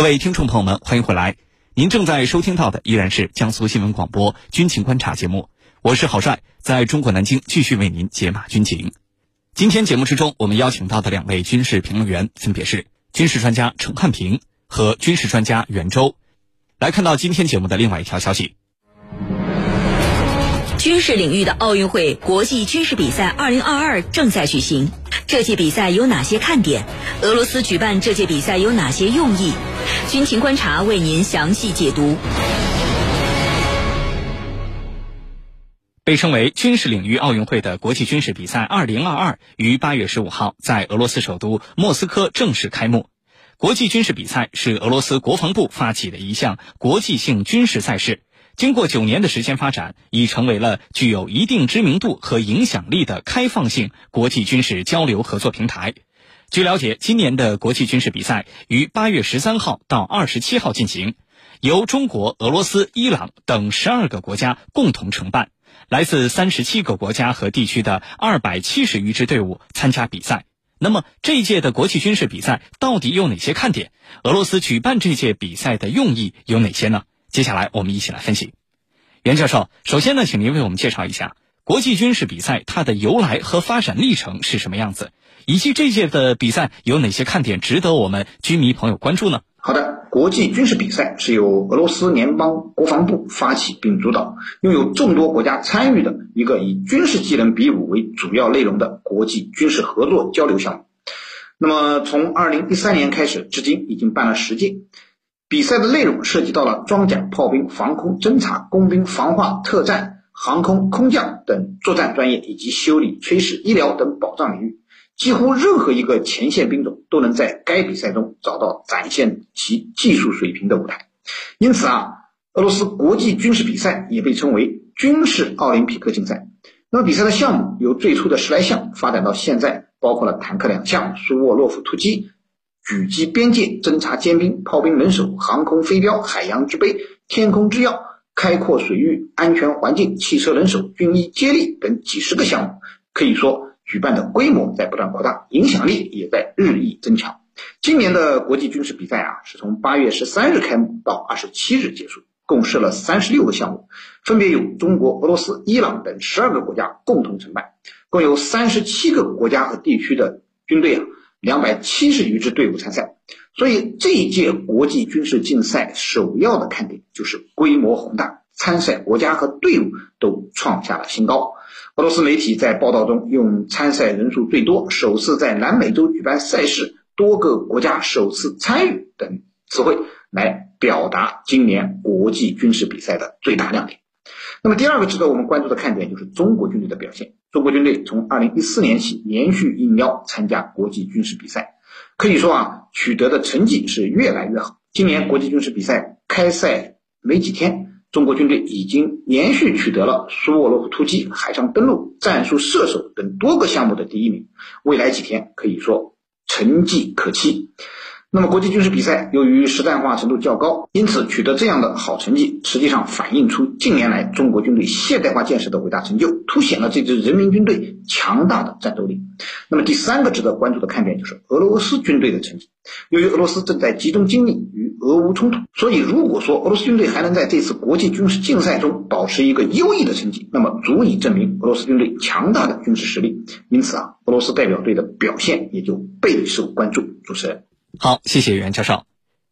各位听众朋友们，欢迎回来。您正在收听到的依然是江苏新闻广播《军情观察》节目，我是郝帅，在中国南京继续为您解码军情。今天节目之中，我们邀请到的两位军事评论员分别是军事专家陈汉平和军事专家袁周。来看到今天节目的另外一条消息：军事领域的奥运会国际军事比赛2022正在举行。这届比赛有哪些看点？俄罗斯举办这届比赛有哪些用意？军情观察为您详细解读。被称为军事领域奥运会的国际军事比赛2022于8月15号在俄罗斯首都莫斯科正式开幕。国际军事比赛是俄罗斯国防部发起的一项国际性军事赛事。经过九年的时间发展，已成为了具有一定知名度和影响力的开放性国际军事交流合作平台。据了解，今年的国际军事比赛于八月十三号到二十七号进行，由中国、俄罗斯、伊朗等十二个国家共同承办，来自三十七个国家和地区的二百七十余支队伍参加比赛。那么，这一届的国际军事比赛到底有哪些看点？俄罗斯举办这届比赛的用意有哪些呢？接下来我们一起来分析，袁教授，首先呢，请您为我们介绍一下国际军事比赛它的由来和发展历程是什么样子，以及这届的比赛有哪些看点值得我们军迷朋友关注呢？好的，国际军事比赛是由俄罗斯联邦国防部发起并主导，拥有众多国家参与的一个以军事技能比武为主要内容的国际军事合作交流项目。那么，从二零一三年开始，至今已经办了十届。比赛的内容涉及到了装甲、炮兵、防空、侦察、工兵、防化、特战、航空、空降等作战专业，以及修理、炊事、医疗等保障领域。几乎任何一个前线兵种都能在该比赛中找到展现其技术水平的舞台。因此啊，俄罗斯国际军事比赛也被称为军事奥林匹克竞赛。那么比赛的项目由最初的十来项发展到现在，包括了坦克两项、苏沃洛夫突击。狙击边界、侦察尖兵、炮兵人手、航空飞镖、海洋之杯、天空之钥、开阔水域、安全环境、汽车人手、军医接力等几十个项目，可以说举办的规模在不断扩大，影响力也在日益增强。今年的国际军事比赛啊，是从八月十三日开幕到二十七日结束，共设了三十六个项目，分别有中国、俄罗斯、伊朗等十二个国家共同承办，共有三十七个国家和地区的军队啊。两百七十余支队伍参赛，所以这一届国际军事竞赛首要的看点就是规模宏大，参赛国家和队伍都创下了新高。俄罗斯媒体在报道中用“参赛人数最多”“首次在南美洲举办赛事”“多个国家首次参与”等词汇来表达今年国际军事比赛的最大亮点。那么第二个值得我们关注的看点就是中国军队的表现。中国军队从二零一四年起连续应邀参加国际军事比赛，可以说啊，取得的成绩是越来越好。今年国际军事比赛开赛没几天，中国军队已经连续取得了苏沃洛夫突击、海上登陆、战术射手等多个项目的第一名。未来几天可以说成绩可期。那么，国际军事比赛由于实战化程度较高，因此取得这样的好成绩，实际上反映出近年来中国军队现代化建设的伟大成就，凸显了这支人民军队强大的战斗力。那么，第三个值得关注的看点就是俄罗斯军队的成绩。由于俄罗斯正在集中精力与俄乌冲突，所以如果说俄罗斯军队还能在这次国际军事竞赛中保持一个优异的成绩，那么足以证明俄罗斯军队强大的军事实力。因此啊，俄罗斯代表队的表现也就备受关注。主持人。好，谢谢袁教授。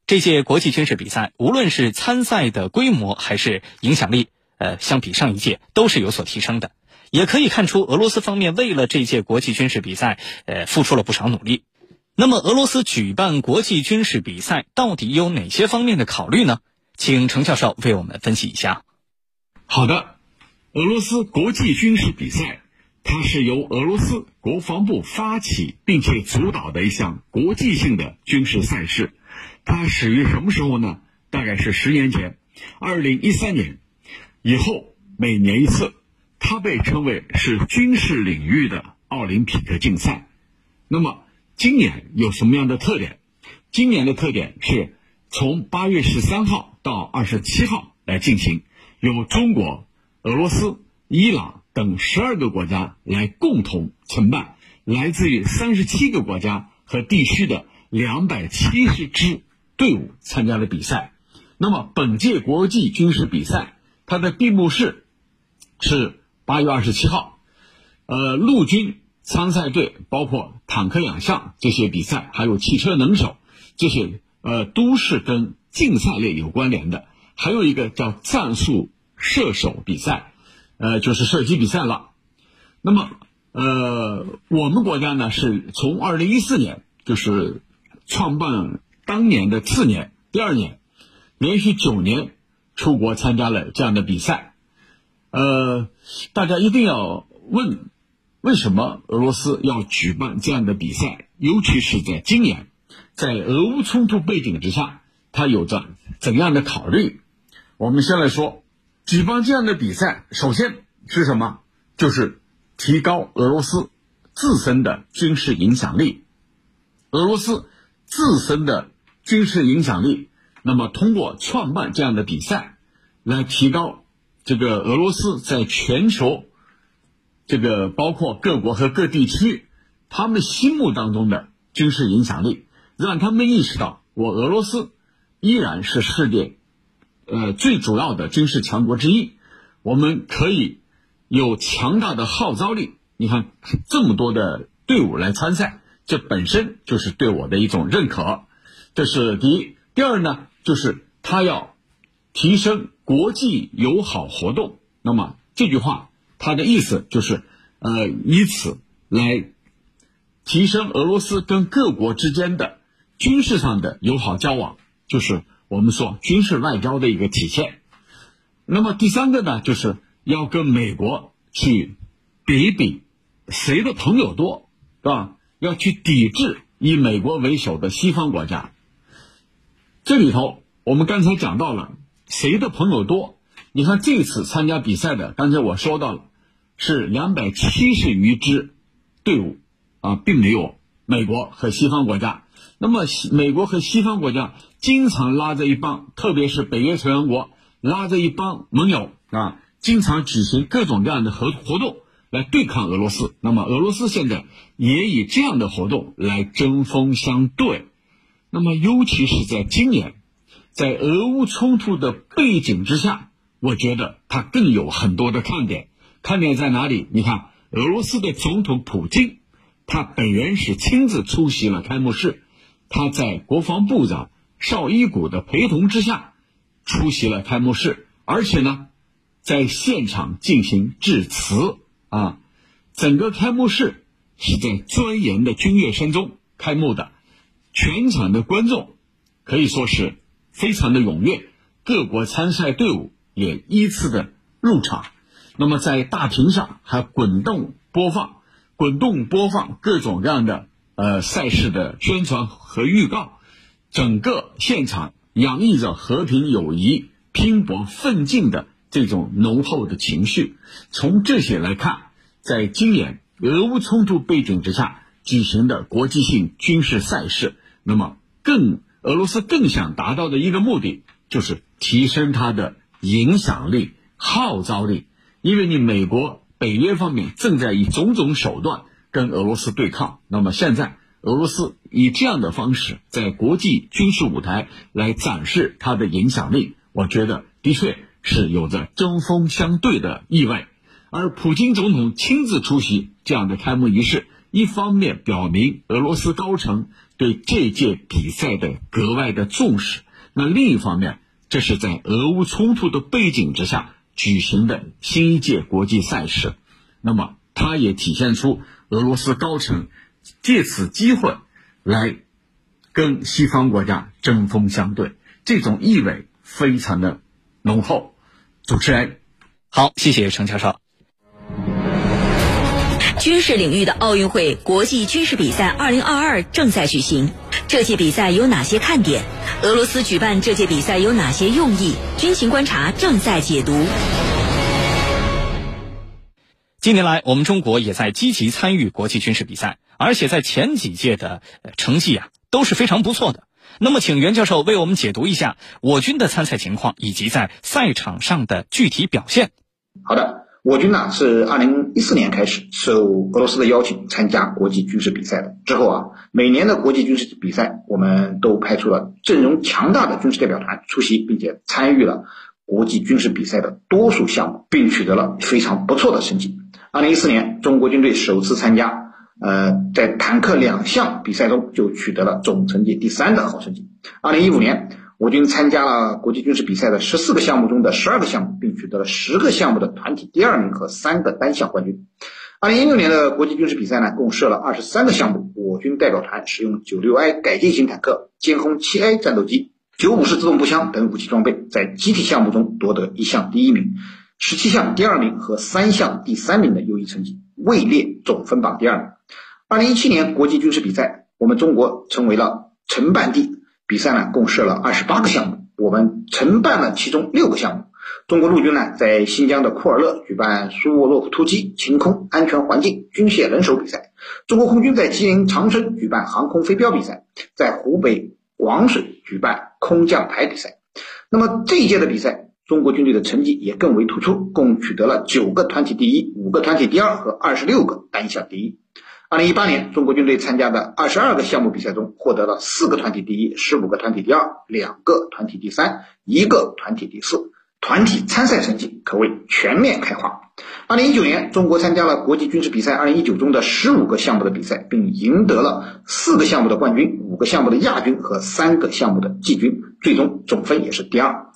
这届国际军事比赛，无论是参赛的规模还是影响力，呃，相比上一届都是有所提升的。也可以看出，俄罗斯方面为了这届国际军事比赛，呃，付出了不少努力。那么，俄罗斯举办国际军事比赛到底有哪些方面的考虑呢？请程教授为我们分析一下。好的，俄罗斯国际军事比赛。它是由俄罗斯国防部发起并且主导的一项国际性的军事赛事，它始于什么时候呢？大概是十年前，二零一三年以后每年一次。它被称为是军事领域的奥林匹克竞赛。那么今年有什么样的特点？今年的特点是从八月十三号到二十七号来进行，由中国、俄罗斯、伊朗。等十二个国家来共同承办，来自于三十七个国家和地区的两百七十支队伍参加了比赛。那么本届国际军事比赛，它的闭幕式是八月二十七号。呃，陆军参赛队包括坦克两项这些比赛，还有汽车能手这些，呃，都是跟竞赛类有关联的。还有一个叫战术射手比赛，呃，就是射击比赛了。那么，呃，我们国家呢是从二零一四年，就是创办当年的次年，第二年。连续九年出国参加了这样的比赛，呃，大家一定要问，为什么俄罗斯要举办这样的比赛？尤其是在今年，在俄乌冲突背景之下，它有着怎样的考虑？我们先来说，举办这样的比赛，首先是什么？就是提高俄罗斯自身的军事影响力。俄罗斯自身的军事影响力。那么，通过创办这样的比赛，来提高这个俄罗斯在全球，这个包括各国和各地区，他们心目当中的军事影响力，让他们意识到，我俄罗斯依然是世界，呃最主要的军事强国之一，我们可以有强大的号召力。你看，这么多的队伍来参赛，这本身就是对我的一种认可。这是第一。第二呢？就是他要提升国际友好活动，那么这句话他的意思就是，呃，以此来提升俄罗斯跟各国之间的军事上的友好交往，就是我们说军事外交的一个体现。那么第三个呢，就是要跟美国去比一比，谁的朋友多，是吧？要去抵制以美国为首的西方国家。这里头，我们刚才讲到了谁的朋友多？你看这次参加比赛的，刚才我说到了是两百七十余支队伍啊，并没有美国和西方国家。那么西美国和西方国家经常拉着一帮，特别是北约成员国拉着一帮盟友啊，经常举行各种各样的活活动来对抗俄罗斯。那么俄罗斯现在也以这样的活动来针锋相对。那么，尤其是在今年，在俄乌冲突的背景之下，我觉得它更有很多的看点。看点在哪里？你看，俄罗斯的总统普京，他本人是亲自出席了开幕式，他在国防部长绍伊古的陪同之下出席了开幕式，而且呢，在现场进行致辞啊。整个开幕式是在庄严的军乐声中开幕的。全场的观众可以说是非常的踊跃，各国参赛队伍也依次的入场。那么在大屏上还滚动播放、滚动播放各种各样的呃赛事的宣传和预告，整个现场洋溢着和平、友谊、拼搏、奋进的这种浓厚的情绪。从这些来看，在今年俄乌冲突背景之下举行的国际性军事赛事。那么，更俄罗斯更想达到的一个目的，就是提升它的影响力、号召力。因为你美国、北约方面正在以种种手段跟俄罗斯对抗，那么现在俄罗斯以这样的方式在国际军事舞台来展示它的影响力，我觉得的确是有着针锋相对的意味。而普京总统亲自出席这样的开幕仪式，一方面表明俄罗斯高层。对这届比赛的格外的重视。那另一方面，这是在俄乌冲突的背景之下举行的新一届国际赛事，那么它也体现出俄罗斯高层借此机会来跟西方国家针锋相对，这种意味非常的浓厚。主持人，好，谢谢程教授。军事领域的奥运会国际军事比赛2022正在举行，这届比赛有哪些看点？俄罗斯举办这届比赛有哪些用意？军情观察正在解读。近年来，我们中国也在积极参与国际军事比赛，而且在前几届的成绩啊都是非常不错的。那么，请袁教授为我们解读一下我军的参赛情况以及在赛场上的具体表现。好的。我军呢是二零一四年开始受俄罗斯的邀请参加国际军事比赛的。之后啊，每年的国际军事比赛，我们都派出了阵容强大的军事代表团出席，并且参与了国际军事比赛的多数项目，并取得了非常不错的成绩。二零一四年，中国军队首次参加，呃，在坦克两项比赛中就取得了总成绩第三的好成绩。二零一五年。我军参加了国际军事比赛的十四个项目中的十二个项目，并取得了十个项目的团体第二名和三个单项冠军。二零一六年的国际军事比赛呢，共设了二十三个项目。我军代表团使用九六 I 改进型坦克、歼轰七 A 战斗机、九五式自动步枪等武器装备，在集体项目中夺得一项第一名、十七项第二名和三项第三名的优异成绩，位列总分榜第二名。二零一七年国际军事比赛，我们中国成为了承办地。比赛呢，共设了二十八个项目，我们承办了其中六个项目。中国陆军呢，在新疆的库尔勒举办苏沃洛夫突击、晴空、安全环境、军械人手比赛；中国空军在吉林长春举办航空飞镖比赛，在湖北广水举办空降排比赛。那么这一届的比赛，中国军队的成绩也更为突出，共取得了九个团体第一、五个团体第二和二十六个单项第一。二零一八年，中国军队参加的二十二个项目比赛中，获得了四个团体第一、十五个团体第二、两个团体第三、一个团体第四，团体参赛成绩可谓全面开花。二零一九年，中国参加了国际军事比赛二零一九中的十五个项目的比赛，并赢得了四个项目的冠军、五个项目的亚军和三个项目的季军，最终总分也是第二。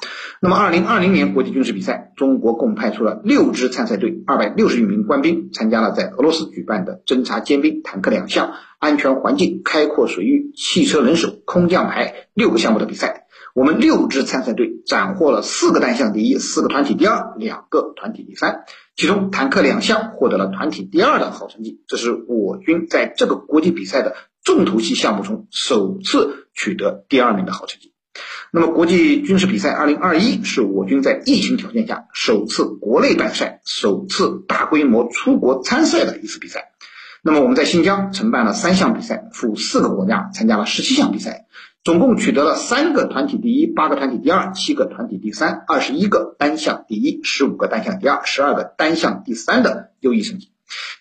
那么，二零二零年国际军事比赛，中国共派出了六支参赛队，二百六十余名官兵，参加了在俄罗斯举办的侦察尖兵、坦克两项、安全环境、开阔水域、汽车人手、空降排六个项目的比赛。我们六支参赛队斩获了四个单项第一、四个团体第二、两个团体第三，其中坦克两项获得了团体第二的好成绩，这是我军在这个国际比赛的重头戏项目中首次取得第二名的好成绩。那么，国际军事比赛2021是我军在疫情条件下首次国内办赛、首次大规模出国参赛的一次比赛。那么，我们在新疆承办了三项比赛，赴四个国家参加了十七项比赛。总共取得了三个团体第一、八个团体第二、七个团体第三、二十一个单项第一、十五个单项第二、十二个单项第三的优异成绩。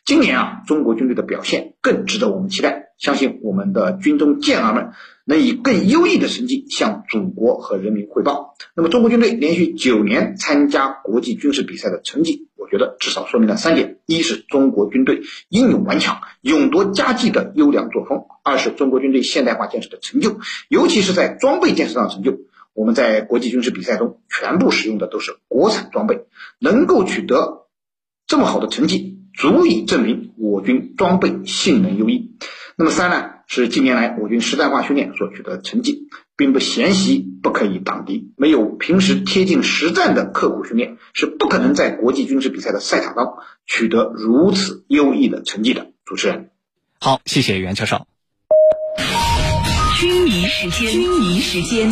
今年啊，中国军队的表现更值得我们期待。相信我们的军中健儿们能以更优异的成绩向祖国和人民汇报。那么，中国军队连续九年参加国际军事比赛的成绩，我觉得至少说明了三点：一是中国军队英勇顽强、勇夺佳绩的优良作风；二是中国军队现代化建设的成就，尤其是在装备建设上的成就。我们在国际军事比赛中全部使用的都是国产装备，能够取得这么好的成绩。足以证明我军装备性能优异。那么三呢，是近年来我军实战化训练所取得的成绩。并不嫌袭，不可以挡敌。没有平时贴近实战的刻苦训练，是不可能在国际军事比赛的赛场上取得如此优异的成绩的。主持人，好，谢谢袁教授。军迷时间，军迷时间。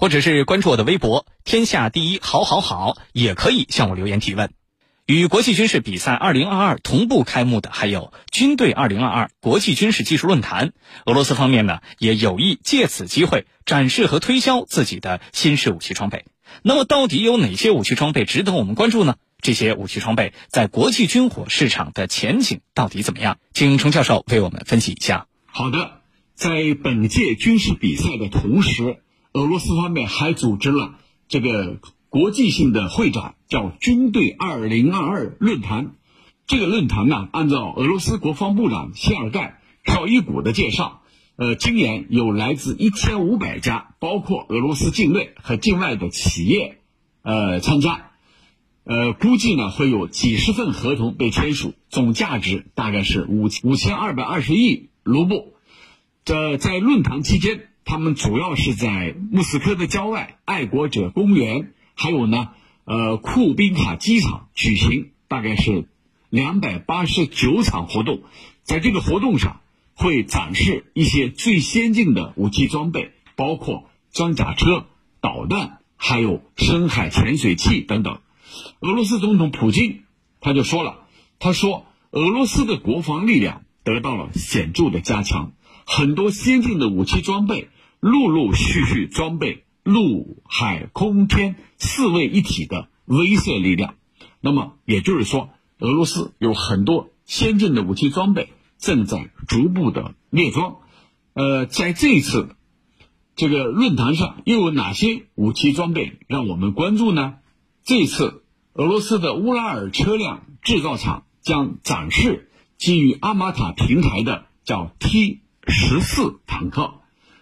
或者是关注我的微博“天下第一好好好”，也可以向我留言提问。与国际军事比赛2022同步开幕的还有军队2022国际军事技术论坛。俄罗斯方面呢，也有意借此机会展示和推销自己的新式武器装备。那么，到底有哪些武器装备值得我们关注呢？这些武器装备在国际军火市场的前景到底怎么样？请程教授为我们分析一下。好的，在本届军事比赛的同时。俄罗斯方面还组织了这个国际性的会展，叫“军队二零二二论坛”。这个论坛呢，按照俄罗斯国防部长谢尔盖·绍伊古的介绍，呃，今年有来自一千五百家，包括俄罗斯境内和境外的企业，呃，参加。呃，估计呢会有几十份合同被签署，总价值大概是五五千二百二十亿卢布。这在论坛期间。他们主要是在莫斯科的郊外爱国者公园，还有呢，呃库宾卡机场举行，大概是两百八十九场活动，在这个活动上会展示一些最先进的武器装备，包括装甲车、导弹，还有深海潜水器等等。俄罗斯总统普京他就说了，他说俄罗斯的国防力量得到了显著的加强，很多先进的武器装备陆陆续续装备陆海空天四位一体的威慑力量。那么也就是说，俄罗斯有很多先进的武器装备正在逐步的列装。呃，在这一次这个论坛上，又有哪些武器装备让我们关注呢？这次。俄罗斯的乌拉尔车辆制造厂将展示基于阿玛塔平台的叫 T 十四坦克，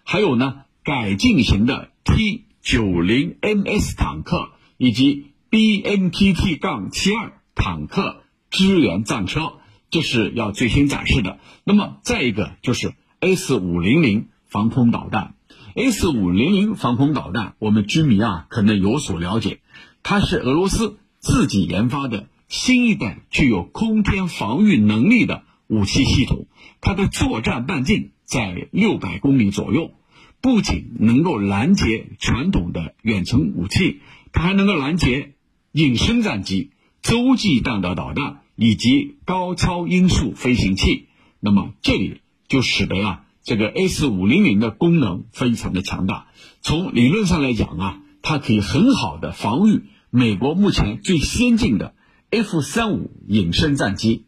还有呢改进型的 T 九零 MS 坦克以及 BMTT 杠七二坦克支援战车，这是要最新展示的。那么再一个就是 S 五零零防空导弹，S 五零零防空导弹，我们居民啊可能有所了解，它是俄罗斯。自己研发的新一代具有空天防御能力的武器系统，它的作战半径在六百公里左右，不仅能够拦截传统的远程武器，它还能够拦截隐身战机、洲际弹道导弹以及高超音速飞行器。那么这里就使得啊，这个 S 五零零的功能非常的强大。从理论上来讲啊，它可以很好的防御。美国目前最先进的 F 三五隐身战机、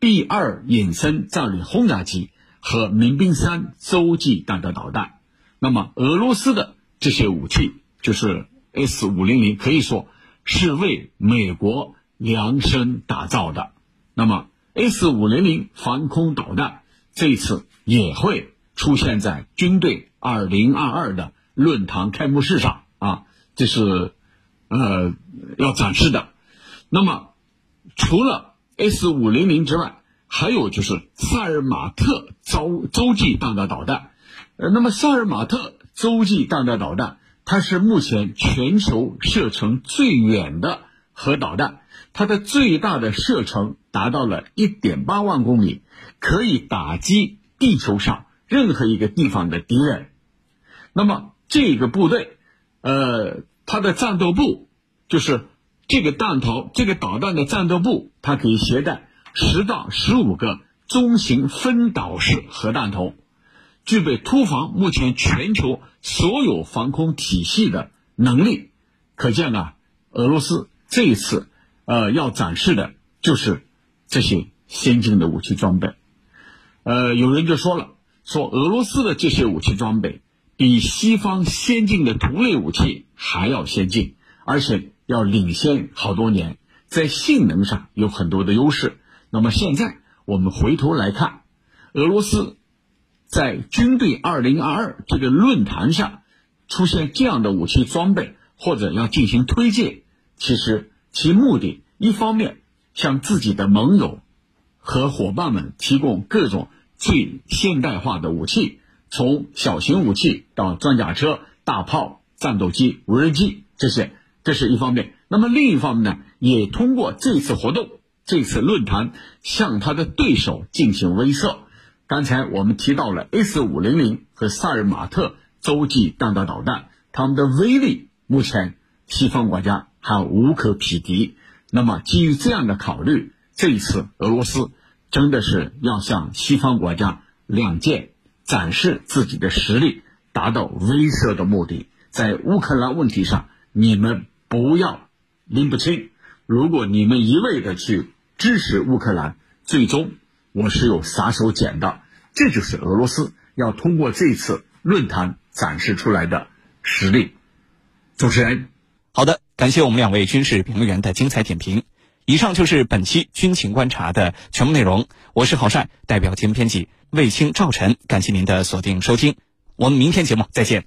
B 二隐身战略轰炸机和民兵三洲际弹道导弹，那么俄罗斯的这些武器就是 S 五零零，可以说是为美国量身打造的。那么 S 五零零防空导弹这一次也会出现在军队二零二二的论坛开幕式上啊，这是。呃，要展示的。那么，除了 S 五零零之外，还有就是萨尔马特洲洲际弹道导弹。呃，那么萨尔马特洲际弹道导弹，它是目前全球射程最远的核导弹，它的最大的射程达到了一点八万公里，可以打击地球上任何一个地方的敌人。那么这个部队，呃。它的战斗部就是这个弹头，这个导弹的战斗部，它可以携带十到十五个中型分导式核弹头，具备突防目前全球所有防空体系的能力。可见啊，俄罗斯这一次呃要展示的就是这些先进的武器装备。呃，有人就说了，说俄罗斯的这些武器装备。比西方先进的同类武器还要先进，而且要领先好多年，在性能上有很多的优势。那么现在我们回头来看，俄罗斯在军队二零二二这个论坛上出现这样的武器装备，或者要进行推介，其实其目的一方面向自己的盟友和伙伴们提供各种最现代化的武器。从小型武器到装甲车、大炮、战斗机、无人机这些，这是一方面。那么另一方面呢，也通过这次活动、这次论坛向他的对手进行威慑。刚才我们提到了 S 五零零和萨尔马特洲际弹道导弹，它们的威力目前西方国家还无可匹敌。那么基于这样的考虑，这一次俄罗斯真的是要向西方国家亮剑。展示自己的实力，达到威慑的目的。在乌克兰问题上，你们不要拎不清。如果你们一味的去支持乌克兰，最终我是有杀手锏的。这就是俄罗斯要通过这次论坛展示出来的实力。主持人，好的，感谢我们两位军事评论员的精彩点评。以上就是本期军情观察的全部内容。我是郝帅，代表节目编辑。卫青、赵晨，感谢您的锁定收听，我们明天节目再见。